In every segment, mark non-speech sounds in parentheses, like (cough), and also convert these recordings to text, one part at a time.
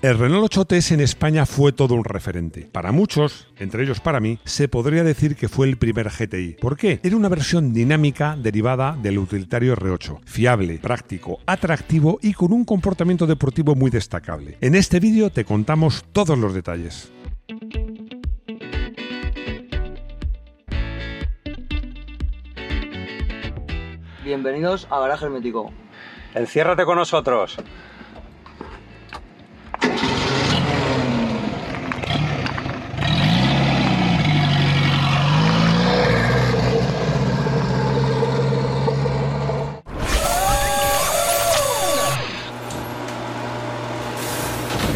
El Renault 8TS en España fue todo un referente. Para muchos, entre ellos para mí, se podría decir que fue el primer GTI. ¿Por qué? Era una versión dinámica derivada del utilitario R8, fiable, práctico, atractivo y con un comportamiento deportivo muy destacable. En este vídeo te contamos todos los detalles. Bienvenidos a Garaje Hermético. Enciérrate con nosotros.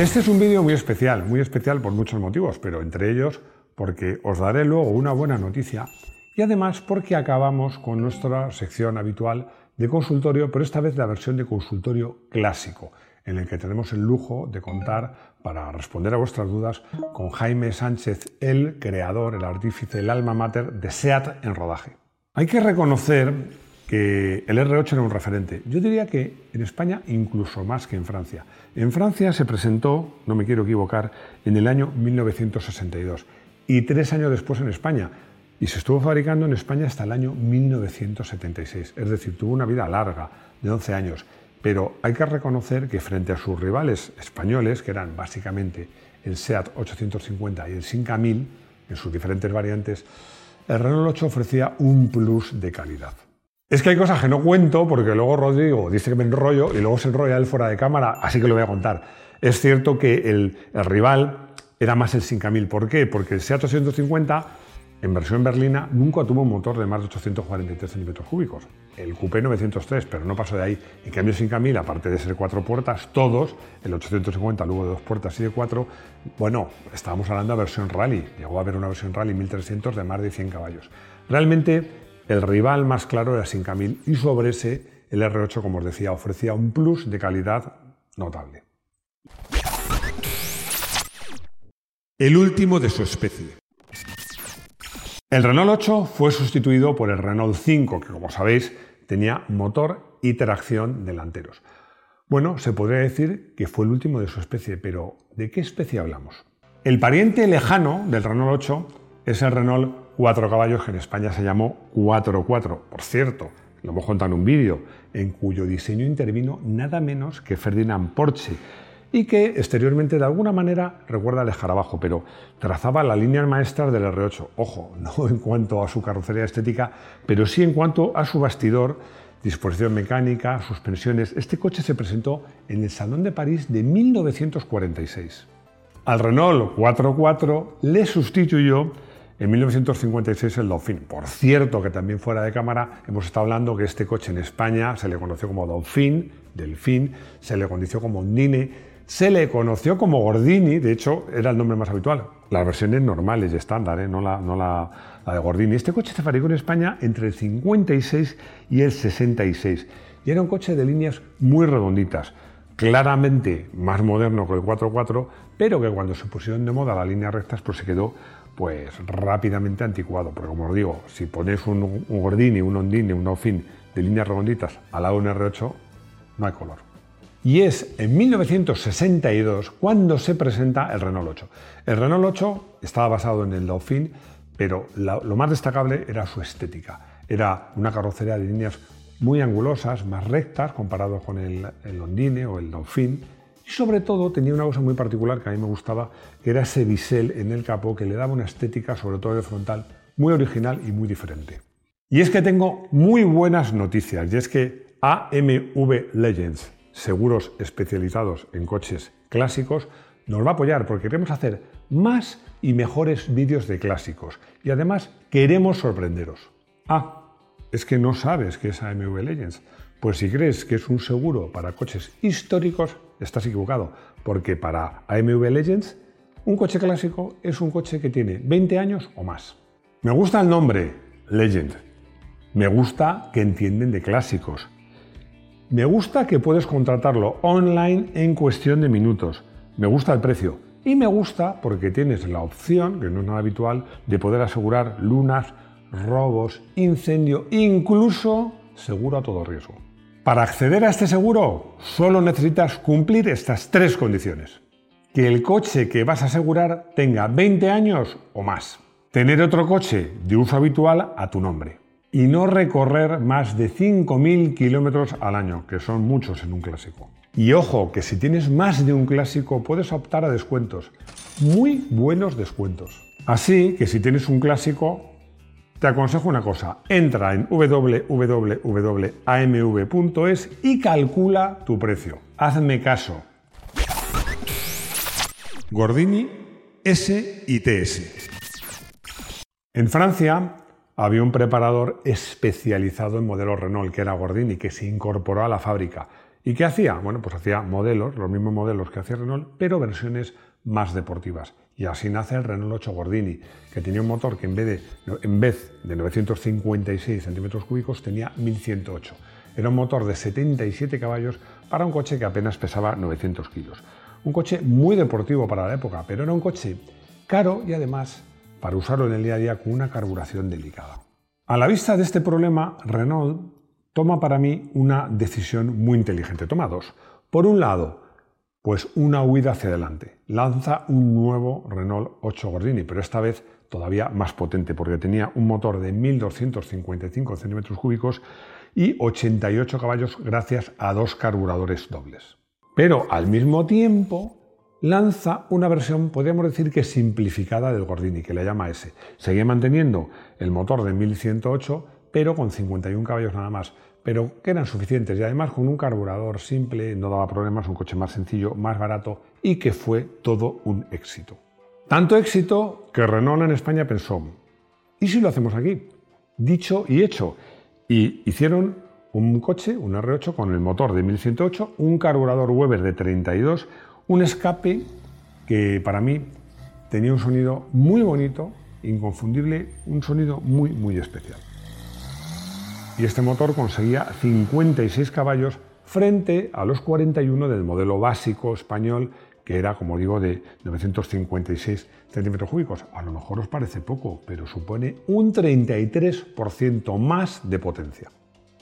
Este es un vídeo muy especial, muy especial por muchos motivos, pero entre ellos porque os daré luego una buena noticia y además porque acabamos con nuestra sección habitual de consultorio, pero esta vez la versión de consultorio clásico, en el que tenemos el lujo de contar para responder a vuestras dudas con Jaime Sánchez, el creador, el artífice, el alma mater de SEAT en rodaje. Hay que reconocer que el R8 era un referente. Yo diría que en España incluso más que en Francia. En Francia se presentó, no me quiero equivocar, en el año 1962 y tres años después en España. Y se estuvo fabricando en España hasta el año 1976. Es decir, tuvo una vida larga, de 11 años. Pero hay que reconocer que frente a sus rivales españoles, que eran básicamente el SEAT 850 y el Sinca 1000, en sus diferentes variantes, el Renault 8 ofrecía un plus de calidad. Es que hay cosas que no cuento porque luego Rodrigo dice que me enrollo y luego se enrolla él fuera de cámara, así que lo voy a contar. Es cierto que el, rival era más el 5000. ¿Por qué? Porque el SEAT 850 en versión berlina nunca tuvo un motor de más de 843 centímetros cúbicos. El Coupé 903, pero no pasó de ahí. En cambio, el 5000, aparte de ser cuatro puertas, todos, el 850 luego de dos puertas y de cuatro, bueno, estábamos hablando de versión rally. Llegó a haber una versión rally 1300 de más de 100 caballos. Realmente el rival más claro era 5000 y sobre ese el R8, como os decía, ofrecía un plus de calidad notable. El último de su especie. El Renault 8 fue sustituido por el Renault 5, que como sabéis tenía motor y tracción delanteros. Bueno, se podría decir que fue el último de su especie, pero ¿de qué especie hablamos? El pariente lejano del Renault 8 es el Renault cuatro caballos que en España se llamó 4-4. Por cierto, lo hemos contado en un vídeo, en cuyo diseño intervino nada menos que Ferdinand Porsche y que exteriormente de alguna manera recuerda al escarabajo, pero trazaba la línea maestra del R8. Ojo, (laughs) no en cuanto a su carrocería estética, pero sí en cuanto a su bastidor, disposición mecánica, suspensiones. Este coche se presentó en el Salón de París de 1946. Al Renault 4-4 le sustituyó en 1956 el Dauphin. Por cierto, que también fuera de cámara hemos estado hablando que este coche en España se le conoció como Dauphin, Delfín, se le conoció como Ondine, se le conoció como Gordini, de hecho era el nombre más habitual. Las versiones normales y estándar, ¿eh? no, la, no la, de Gordini. Este coche se fabricó en España entre el 56 y el 66 y era un coche de líneas muy redonditas claramente más moderno que el 4.4, pero que cuando se pusieron de moda las líneas rectas, pues se quedó pues rápidamente anticuado, porque como os digo, si ponéis un, Gordini, un Ondine, un Dauphin de líneas redonditas al lado de un R8, no hay color. Y es en 1962 cuando se presenta el Renault 8. El Renault 8 estaba basado en el Dauphin, pero lo más destacable era su estética. Era una carrocería de líneas muy angulosas, más rectas comparado con el, el o el Dauphin, y sobre todo tenía una cosa muy particular que a mí me gustaba, que era ese bisel en el capó que le daba una estética, sobre todo de frontal, muy original y muy diferente. Y es que tengo muy buenas noticias, y es que AMV Legends, seguros especializados en coches clásicos, nos va a apoyar porque queremos hacer más y mejores vídeos de clásicos. Y además queremos sorprenderos. Ah, es que no sabes qué es AMV Legends. Pues si crees que es un seguro para coches históricos, estás equivocado, porque para AMV Legends un coche clásico es un coche que tiene 20 años o más. Me gusta el nombre, Legend. Me gusta que entienden de clásicos. Me gusta que puedes contratarlo online en cuestión de minutos. Me gusta el precio. Y me gusta porque tienes la opción, que no es nada habitual, de poder asegurar lunas, robos, incendio, incluso seguro a todo riesgo. Para acceder a este seguro solo necesitas cumplir estas tres condiciones. que el coche que vas a asegurar tenga 20 años o más. Tener otro coche de uso habitual a tu nombre. Y no recorrer más de 5.000 kilómetros al año, que son muchos en un clásico. Y ojo, que si tienes más de un clásico puedes optar a descuentos. Muy buenos descuentos. Así que si tienes un clásico, te aconsejo una cosa. Entra en www.amv.es y calcula tu precio. Hazme caso. Gordini S y TS. En Francia había un preparador especializado en modelos Renault, que era Gordini, que se incorporó a la fábrica. ¿Y qué hacía? Bueno, pues hacía modelos, los mismos modelos que hacía Renault, pero versiones más deportivas. Y así nace el Renault 8 Gordini, que tenía un motor que en vez de, en vez de 956 centímetros cúbicos tenía 1108. Era un motor de 77 caballos para un coche que apenas pesaba 900 kilos. Un coche muy deportivo para la época, pero era un coche caro y además para usarlo en el día a día con una carburación delicada. A la vista de este problema, Renault toma para mí una decisión muy inteligente. Toma dos. Por un lado, pues una huida hacia adelante. Lanza un nuevo Renault 8 Gordini, pero esta vez todavía más potente, porque tenía un motor de 1.255 centímetros cúbicos y 88 caballos gracias a dos carburadores dobles. Pero al mismo tiempo lanza una versión, podríamos decir que simplificada del Gordini, que le llama S. Seguía manteniendo el motor de 1108, pero con 51 caballos nada más, pero que eran suficientes y además con un carburador simple, no daba problemas, un coche más sencillo, más barato y que fue todo un éxito. Tanto éxito que Renault en España pensó, ¿y si lo hacemos aquí? Dicho y hecho. Y hicieron un coche, un R8 con el motor de 1108, un carburador Weber de 32, un escape que para mí tenía un sonido muy bonito, inconfundible, un sonido muy, muy especial. Y este motor conseguía 56 caballos frente a los 41 del modelo básico español, que era, como digo, de 956 centímetros cúbicos. A lo mejor os parece poco, pero supone un 33% más de potencia.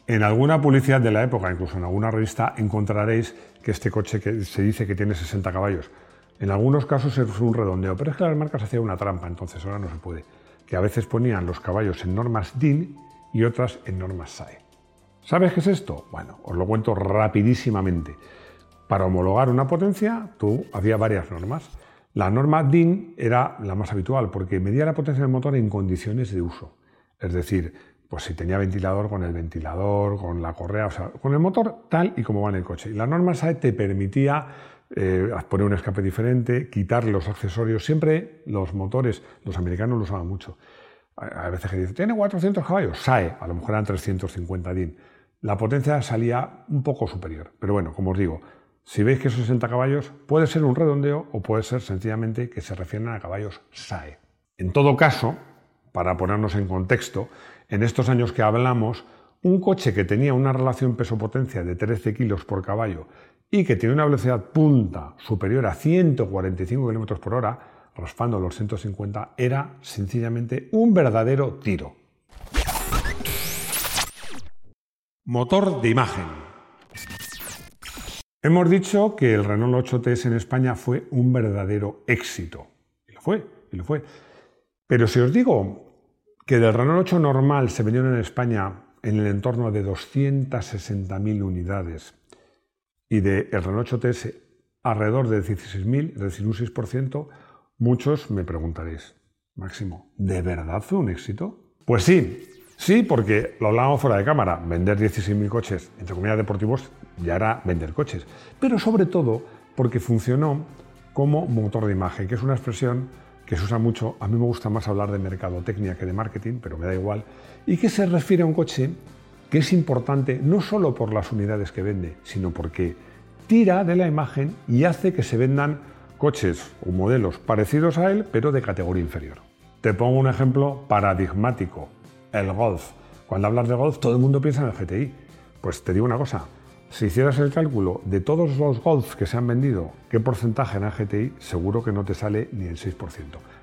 En alguna publicidad de la época, incluso en alguna revista, encontraréis que este coche que se dice que tiene 60 caballos. En algunos casos es un redondeo, pero es que las marcas hacían una trampa, entonces ahora no se puede. Que a veces ponían los caballos en normas DIN y otras en normas SAE. ¿Sabes qué es esto? Bueno, os lo cuento rapidísimamente. Para homologar una potencia, tú había varias normas. La norma DIN era la más habitual porque medía la potencia del motor en condiciones de uso. Es decir, pues si tenía ventilador con el ventilador, con la correa, o sea, con el motor tal y como va en el coche. Y la norma SAE te permitía eh, poner un escape diferente, quitar los accesorios. Siempre los motores, los americanos lo usaban mucho. A veces que dicen, tiene 400 caballos, SAE, a lo mejor eran 350 DIN. La potencia salía un poco superior. Pero bueno, como os digo, si veis que esos 60 caballos puede ser un redondeo o puede ser sencillamente que se refieren a caballos SAE. En todo caso, para ponernos en contexto, en estos años que hablamos, un coche que tenía una relación peso-potencia de 13 kilos por caballo y que tiene una velocidad punta superior a 145 km por hora, raspando los 150, era sencillamente un verdadero tiro. Motor de imagen. Hemos dicho que el Renault 8TS en España fue un verdadero éxito. Y lo fue, y lo fue. Pero si os digo que del Renault 8 normal se vendieron en España en el entorno de 260.000 unidades y del Renault 8TS alrededor de 16.000, es decir, un 6%, muchos me preguntaréis, Máximo, ¿de verdad fue un éxito? Pues sí, sí, porque lo hablábamos fuera de cámara, vender 16.000 coches, entre comillas deportivos, ya era vender coches, pero sobre todo porque funcionó como motor de imagen, que es una expresión que se usa mucho, a mí me gusta más hablar de mercadotecnia que de marketing, pero me da igual, y que se refiere a un coche que es importante no solo por las unidades que vende, sino porque tira de la imagen y hace que se vendan coches o modelos parecidos a él, pero de categoría inferior. Te pongo un ejemplo paradigmático, el Golf. Cuando hablas de Golf, todo el mundo piensa en el GTI. Pues te digo una cosa, si hicieras el cálculo de todos los Golf que se han vendido, qué porcentaje en el GTI, seguro que no te sale ni el 6%.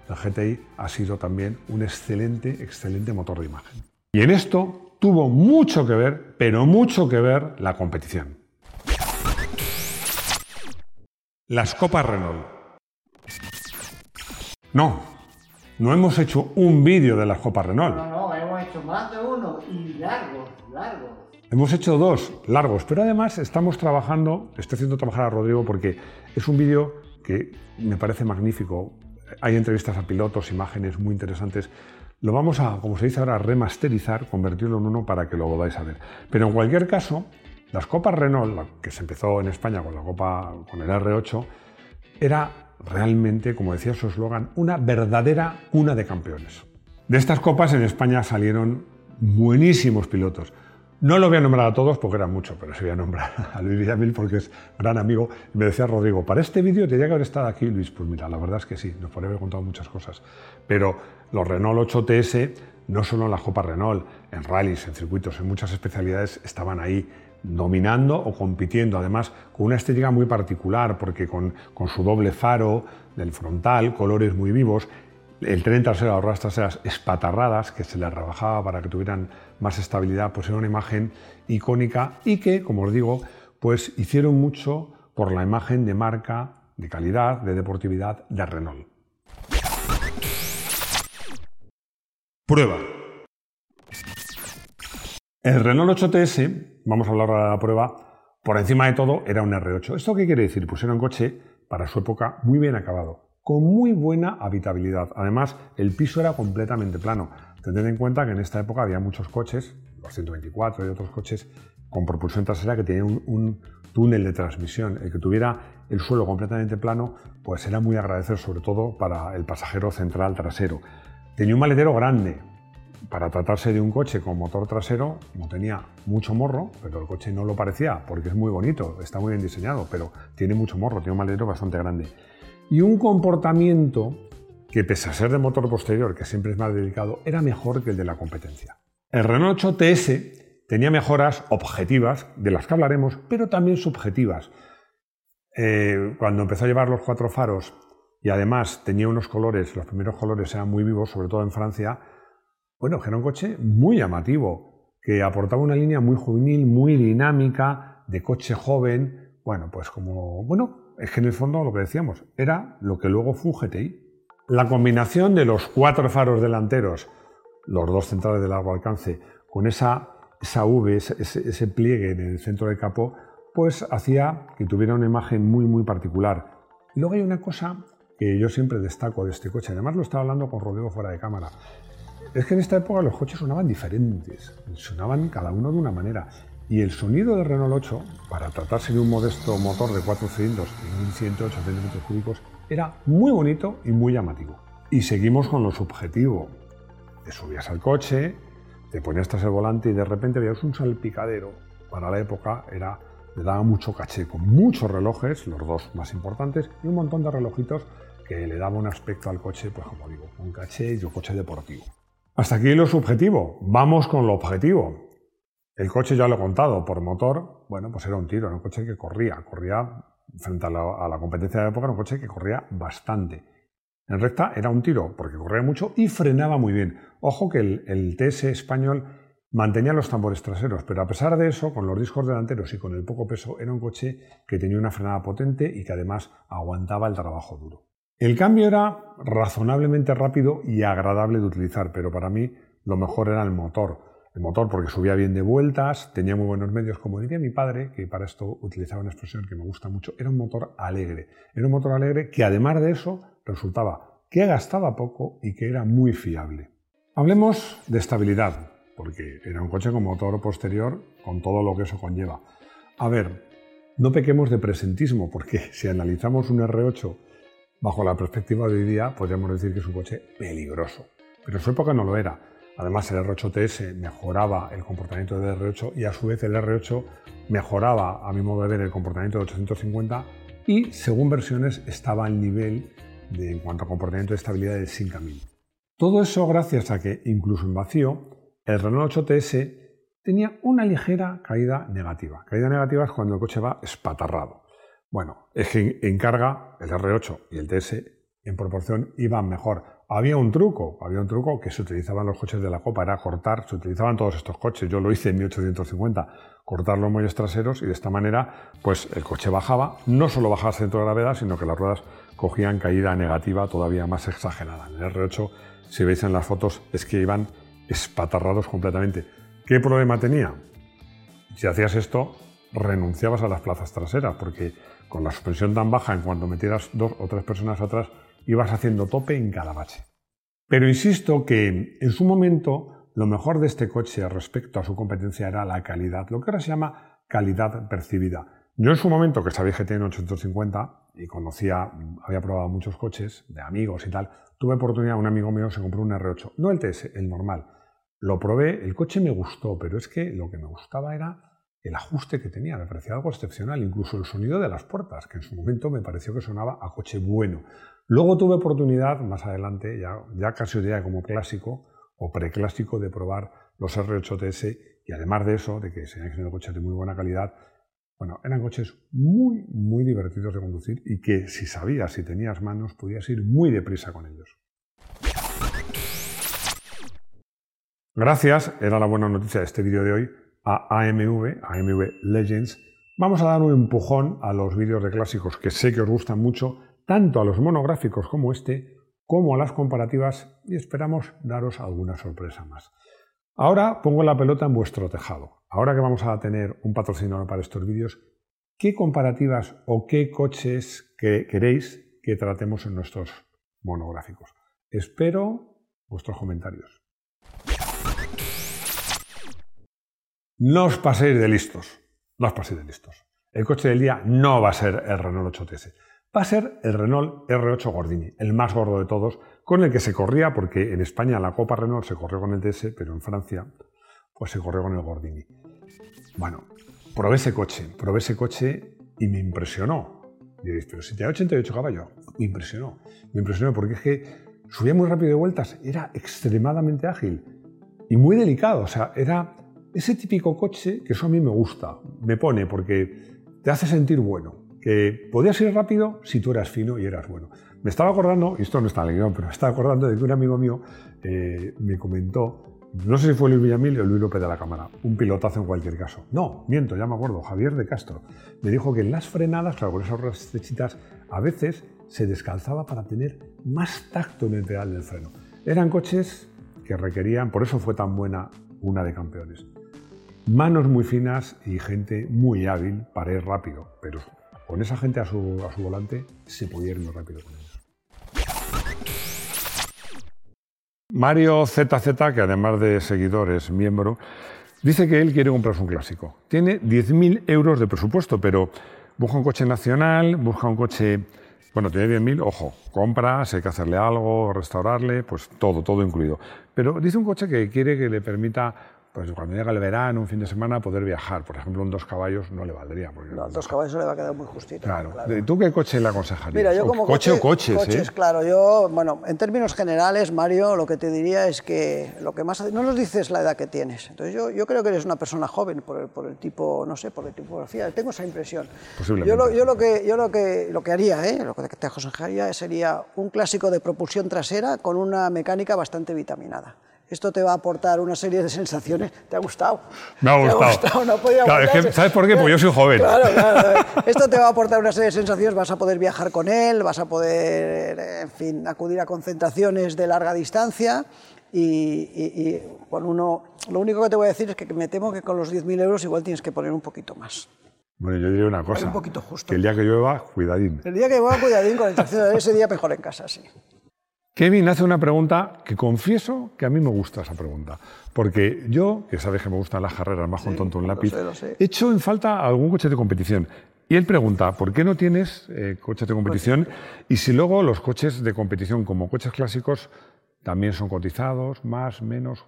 El GTI ha sido también un excelente, excelente motor de imagen. Y en esto tuvo mucho que ver, pero mucho que ver la competición. Las copas Renault. No, no hemos hecho un vídeo de las copas Renault. No, no, hemos hecho más de uno y largos, largos. Hemos hecho dos largos, pero además estamos trabajando, estoy haciendo trabajar a Rodrigo porque es un vídeo que me parece magnífico. Hay entrevistas a pilotos, imágenes muy interesantes. Lo vamos a, como se dice ahora, remasterizar, convertirlo en uno para que lo podáis a ver. Pero en cualquier caso, las copas Renault, que se empezó en España con la copa, con el R8, era realmente, como decía su eslogan, una verdadera cuna de campeones. De estas copas en España salieron buenísimos pilotos. No lo voy a nombrar a todos porque eran muchos, pero sí voy a nombrar (laughs) a Luis Villamil porque es gran amigo. me decía Rodrigo, para este vídeo tendría que haber estado aquí Luis. Pues mira, la verdad es que sí, nos podría haber contado muchas cosas. Pero los Renault 8TS, no solo en la Copa Renault, en rallies, en circuitos, en muchas especialidades estaban ahí dominando o compitiendo, además con una estética muy particular, porque con, su doble faro del frontal, colores muy vivos, el tren trasero, las ruedas traseras espatarradas, que se les rebajaba para que tuvieran más estabilidad, pues era una imagen icónica y que, como os digo, pues hicieron mucho por la imagen de marca, de calidad, de deportividad de Renault. Prueba. El Renault 8TS, vamos a hablar ahora de la prueba, por encima de todo era un R8. ¿Esto qué quiere decir? Pues era un coche para su época muy bien acabado, con muy buena habitabilidad. Además, el piso era completamente plano. Tened en cuenta que en esta época había muchos coches, los 124 y otros coches con propulsión trasera que tenían un, un, túnel de transmisión. El que tuviera el suelo completamente plano, pues era muy agradecer, sobre todo para el pasajero central trasero. Tenía un maletero grande, para tratarse de un coche con motor trasero, no tenía mucho morro, pero el coche no lo parecía, porque es muy bonito, está muy bien diseñado, pero tiene mucho morro, tiene un maletero bastante grande. Y un comportamiento que, pese a ser de motor posterior, que siempre es más delicado, era mejor que el de la competencia. El Renault 8 TS tenía mejoras objetivas, de las que hablaremos, pero también subjetivas. Eh, cuando empezó a llevar los cuatro faros y además tenía unos colores, los primeros colores eran muy vivos, sobre todo en Francia, bueno, era un coche muy llamativo, que aportaba una línea muy juvenil, muy dinámica, de coche joven. Bueno, pues como, bueno, es que en el fondo lo que decíamos, era lo que luego fue un GTI. La combinación de los cuatro faros delanteros, los dos centrales de largo alcance, con esa, esa V, ese, pliegue en el centro del capó, pues hacía que tuviera una imagen muy, muy particular. Luego hay una cosa que yo siempre destaco de este coche, además lo estaba hablando con Rodrigo fuera de cámara, es que en esta época los coches sonaban diferentes, sonaban cada uno de una manera. Y el sonido del Renault 8, para tratarse de un modesto motor de 4 cilindros y 1108 centímetros cúbicos, era muy bonito y muy llamativo. Y seguimos con lo subjetivo. Te subías al coche, te ponías tras el volante y de repente veías un salpicadero. Para la época era, le daba mucho caché, con muchos relojes, los dos más importantes, y un montón de relojitos que le daba un aspecto al coche, pues como digo, un caché y un coche deportivo. Hasta aquí lo subjetivo. Vamos con lo objetivo. El coche ya lo he contado, por motor, bueno, pues era un tiro, era un coche que corría, corría frente a la, competencia de época, era un coche que corría bastante. En recta era un tiro, porque corría mucho y frenaba muy bien. Ojo que el, el TS español mantenía los tambores traseros, pero a pesar de eso, con los discos delanteros y con el poco peso, era un coche que tenía una frenada potente y que además aguantaba el trabajo duro. El cambio era razonablemente rápido y agradable de utilizar, pero para mí lo mejor era el motor. El motor porque subía bien de vueltas, tenía muy buenos medios, como diría mi padre, que para esto utilizaba una expresión que me gusta mucho, era un motor alegre. Era un motor alegre que además de eso resultaba que gastaba poco y que era muy fiable. Hablemos de estabilidad, porque era un coche con motor posterior con todo lo que eso conlleva. A ver, no pequemos de presentismo, porque (laughs) si analizamos un R8 Bajo la perspectiva de hoy día, podríamos decir que es un coche peligroso, pero su época no lo era. Además, el R8 TS mejoraba el comportamiento del R8 y a su vez el R8 mejoraba, a mi modo de ver, el comportamiento del 850 y, según versiones, estaba al nivel de, en cuanto a comportamiento de estabilidad del 5000. Todo eso gracias a que, incluso en vacío, el Renault 8 TS tenía una ligera caída negativa. Caída negativa es cuando el coche va espatarrado. Bueno, es que en carga el R8 y el TS en proporción iban mejor. Había un truco, había un truco que se utilizaba en los coches de la Copa, era cortar, se utilizaban todos estos coches, yo lo hice en 1850, cortar los muelles traseros y de esta manera pues el coche bajaba, no solo bajaba el centro de gravedad, sino que las ruedas cogían caída negativa todavía más exagerada. En el R8, si veis en las fotos, es que iban espatarrados completamente. ¿Qué problema tenía? Si hacías esto, renunciabas a las plazas traseras, porque con la suspensión tan baja, en cuanto metieras dos o tres personas atrás, ibas haciendo tope en cada bache. Pero insisto que en su momento lo mejor de este coche respecto a su competencia era la calidad, lo que ahora se llama calidad percibida. Yo en su momento, que sabía que un 850 y conocía, había probado muchos coches de amigos y tal, tuve oportunidad, un amigo mío se compró un R8, no el TS, el normal. Lo probé, el coche me gustó, pero es que lo que me gustaba era el ajuste que tenía, me parecía algo excepcional, incluso el sonido de las puertas, que en su momento me pareció que sonaba a coche bueno. Luego tuve oportunidad, más adelante, ya, ya casi diría como clásico o preclásico, de probar los R8 TS y además de eso, de que sean siendo coches de muy buena calidad, bueno, eran coches muy, muy divertidos de conducir y que si sabías, si tenías manos, podías ir muy deprisa con ellos. Gracias, era la buena noticia de este vídeo de hoy, a AMV, AMV Legends, vamos a dar un empujón a los vídeos de clásicos que sé que os gustan mucho, tanto a los monográficos como este, como a las comparativas y esperamos daros alguna sorpresa más. Ahora pongo la pelota en vuestro tejado. Ahora que vamos a tener un patrocinador para estos vídeos, ¿qué comparativas o qué coches que queréis que tratemos en nuestros monográficos? Espero vuestros comentarios. No os paséis de listos. No os paséis de listos. El coche del día no va a ser el Renault 8TS. Va a ser el Renault R8 Gordini, el más gordo de todos, con el que se corría, porque en España la Copa Renault se corrió con el TS, pero en Francia pues se corrió con el Gordini. Bueno, probé ese coche, probé ese coche y me impresionó. Y diréis, pero si tenía 88 caballos, me impresionó. Me impresionó porque es que subía muy rápido de vueltas, era extremadamente ágil y muy delicado. O sea, era ese típico coche que eso a mí me gusta, me pone, porque te hace sentir bueno, que podías ir rápido si tú eras fino y eras bueno. Me estaba acordando, y esto no está en pero me estaba acordando de que un amigo mío eh, me comentó, no sé si fue Luis Villamil o Luis López de la Cámara, un pilotazo en cualquier caso. No, miento, ya me acuerdo, Javier de Castro. Me dijo que en las frenadas, claro, con esas ruedas estrechitas, a veces se descalzaba para tener más tacto en el pedal del freno. Eran coches que requerían, por eso fue tan buena una de campeones manos muy finas y gente muy hábil para ir rápido, pero con esa gente a su, a su volante se podía ir muy rápido con ellos. Mario ZZ, que además de seguidor es miembro, dice que él quiere comprarse un clásico. Tiene 10.000 euros de presupuesto, pero busca un coche nacional, busca un coche... Bueno, tiene 10.000, ojo, compra, si hay que hacerle algo, restaurarle, pues todo, todo incluido. Pero dice un coche que quiere que le permita pues cuando llega el verano, un fin de semana, poder viajar. Por ejemplo, un dos caballos no le valdría. Porque no, dos caballos le va a quedar muy justito. Claro. ¿Tú qué coche le aconsejarías? Mira, yo como coche, o coches, coches, ¿eh? claro. Yo, bueno, en términos generales, Mario, lo que te diría es que lo que más no nos dices la edad que tienes. Entonces yo, yo creo que eres una persona joven por el, por el tipo, no sé, por la tipografía. Tengo esa impresión. Posiblemente. Yo lo, yo lo que yo lo que lo que haría, ¿eh? lo que te aconsejaría sería un clásico de propulsión trasera con una mecánica bastante vitaminada. Esto te va a aportar una serie de sensaciones. ¿Te ha gustado? Me ha gustado. No podía claro, ¿Sabes por qué? Porque yo soy joven. Claro, claro. (laughs) Esto te va a aportar una serie de sensaciones. Vas a poder viajar con él, vas a poder, en fin, acudir a concentraciones de larga distancia. Y, con uno, lo único que te voy a decir es que me temo que con los 10.000 euros igual tienes que poner un poquito más. Bueno, yo diría una cosa. Un poquito justo. Que el día que llueva, cuidadín. El día que llueva, cuidadín con el tracción. Ese día mejor en casa, sí. Kevin hace una pregunta que confieso que a mí me gusta esa pregunta. Porque yo, que sabes que me gustan las carreras más con tonto un lápiz, he hecho en falta algún coche de competición. Y él pregunta, ¿por qué no tienes eh, coches de competición? Y si luego los coches de competición como coches clásicos también son cotizados, más, menos.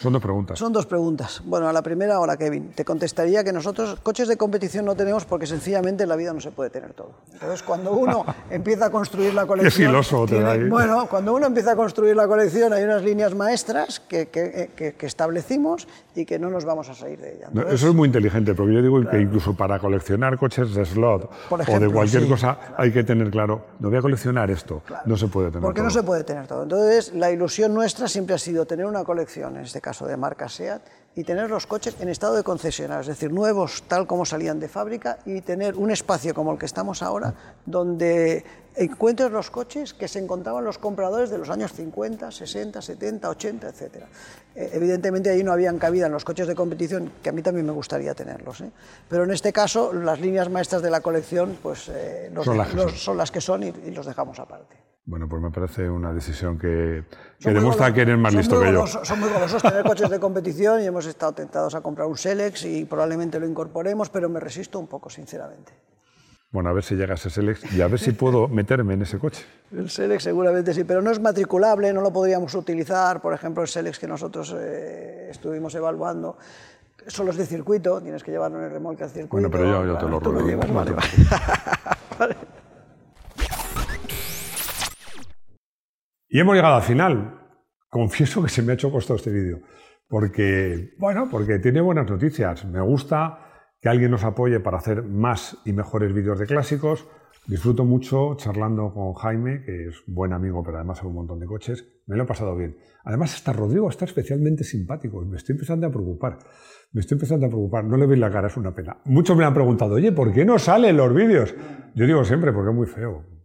Son dos preguntas. Son dos preguntas. Bueno, a la primera, hola Kevin. Te contestaría que nosotros coches de competición no tenemos porque sencillamente en la vida no se puede tener todo. Entonces, cuando uno (laughs) empieza a construir la colección... Qué filoso te da ahí. Bueno, cuando uno empieza a construir la colección hay unas líneas maestras que, que, que, establecimos y que no nos vamos a salir de ellas. eso es muy inteligente, porque yo digo que incluso para coleccionar coches de slot o de cualquier cosa hay que tener claro, no voy a coleccionar esto, no se puede tener Porque todo. no se puede tener todo. Entonces, la ilusión nuestra siempre ha sido tener una colección, en este caso de marca SEAT, y tener los coches en estado de concesionario, es decir, nuevos tal como salían de fábrica, y tener un espacio como el que estamos ahora, donde encuentres los coches que se encontraban los compradores de los años 50, 60, 70, 80, etc. evidentemente ahí no habían cabida en los coches de competición, que a mí también me gustaría tenerlos, ¿eh? pero en este caso las líneas maestras de la colección pues, eh, los- Son las que los- son. son las que son y, y los dejamos aparte. Bueno, pues me parece una decisión que, que Son demuestra golosos- que eres más son listo que yo. golosos- Son muy golosos tener coches de competición y hemos estado tentados a comprar un Selex y probablemente lo incorporemos, pero me resisto un poco, sinceramente. Bueno, a ver si llega ese Selex y a ver si puedo (laughs) meterme en ese coche. El Selex seguramente sí, pero no es matriculable, no lo podríamos utilizar. Por ejemplo, el Selex que nosotros eh, estuvimos evaluando, solo es de circuito, tienes que llevarlo en el remolque al circuito. Bueno, pero yo- yo te lo llevas, vale, te vale. (laughs) Y hemos llegado al final. Confieso que se me ha hecho costo este vídeo. Porque, bueno, porque tiene buenas noticias. Me gusta que alguien nos apoye para hacer más y mejores vídeos de clásicos. Disfruto mucho charlando con Jaime, que es buen amigo, pero además sabe un montón de coches. Me lo he pasado bien. Además, hasta Rodrigo está especialmente simpático me estoy empezando a preocupar. Me estoy empezando a preocupar. No le veis la cara, es una pena. Muchos me han preguntado, oye, ¿por qué no salen los vídeos? Yo digo siempre, porque es muy feo.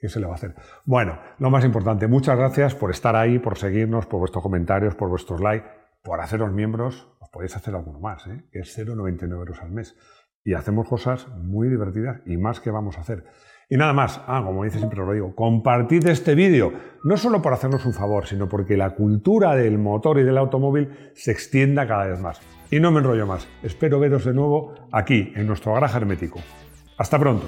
¿Qué se le va a hacer? Bueno, lo más importante, muchas gracias por estar ahí, por seguirnos, por vuestros comentarios, por vuestros likes, por haceros miembros. Os podéis hacer alguno más, ¿eh? que es 0,99 euros al mes. Y hacemos cosas muy divertidas y más que vamos a hacer. Y nada más, ah, como dice siempre lo digo, compartid este vídeo, no solo por hacernos un favor, sino porque la cultura del motor y del automóvil se extienda cada vez más. Y no me enrollo más, espero veros de nuevo aquí, en nuestro garaje hermético. Hasta pronto.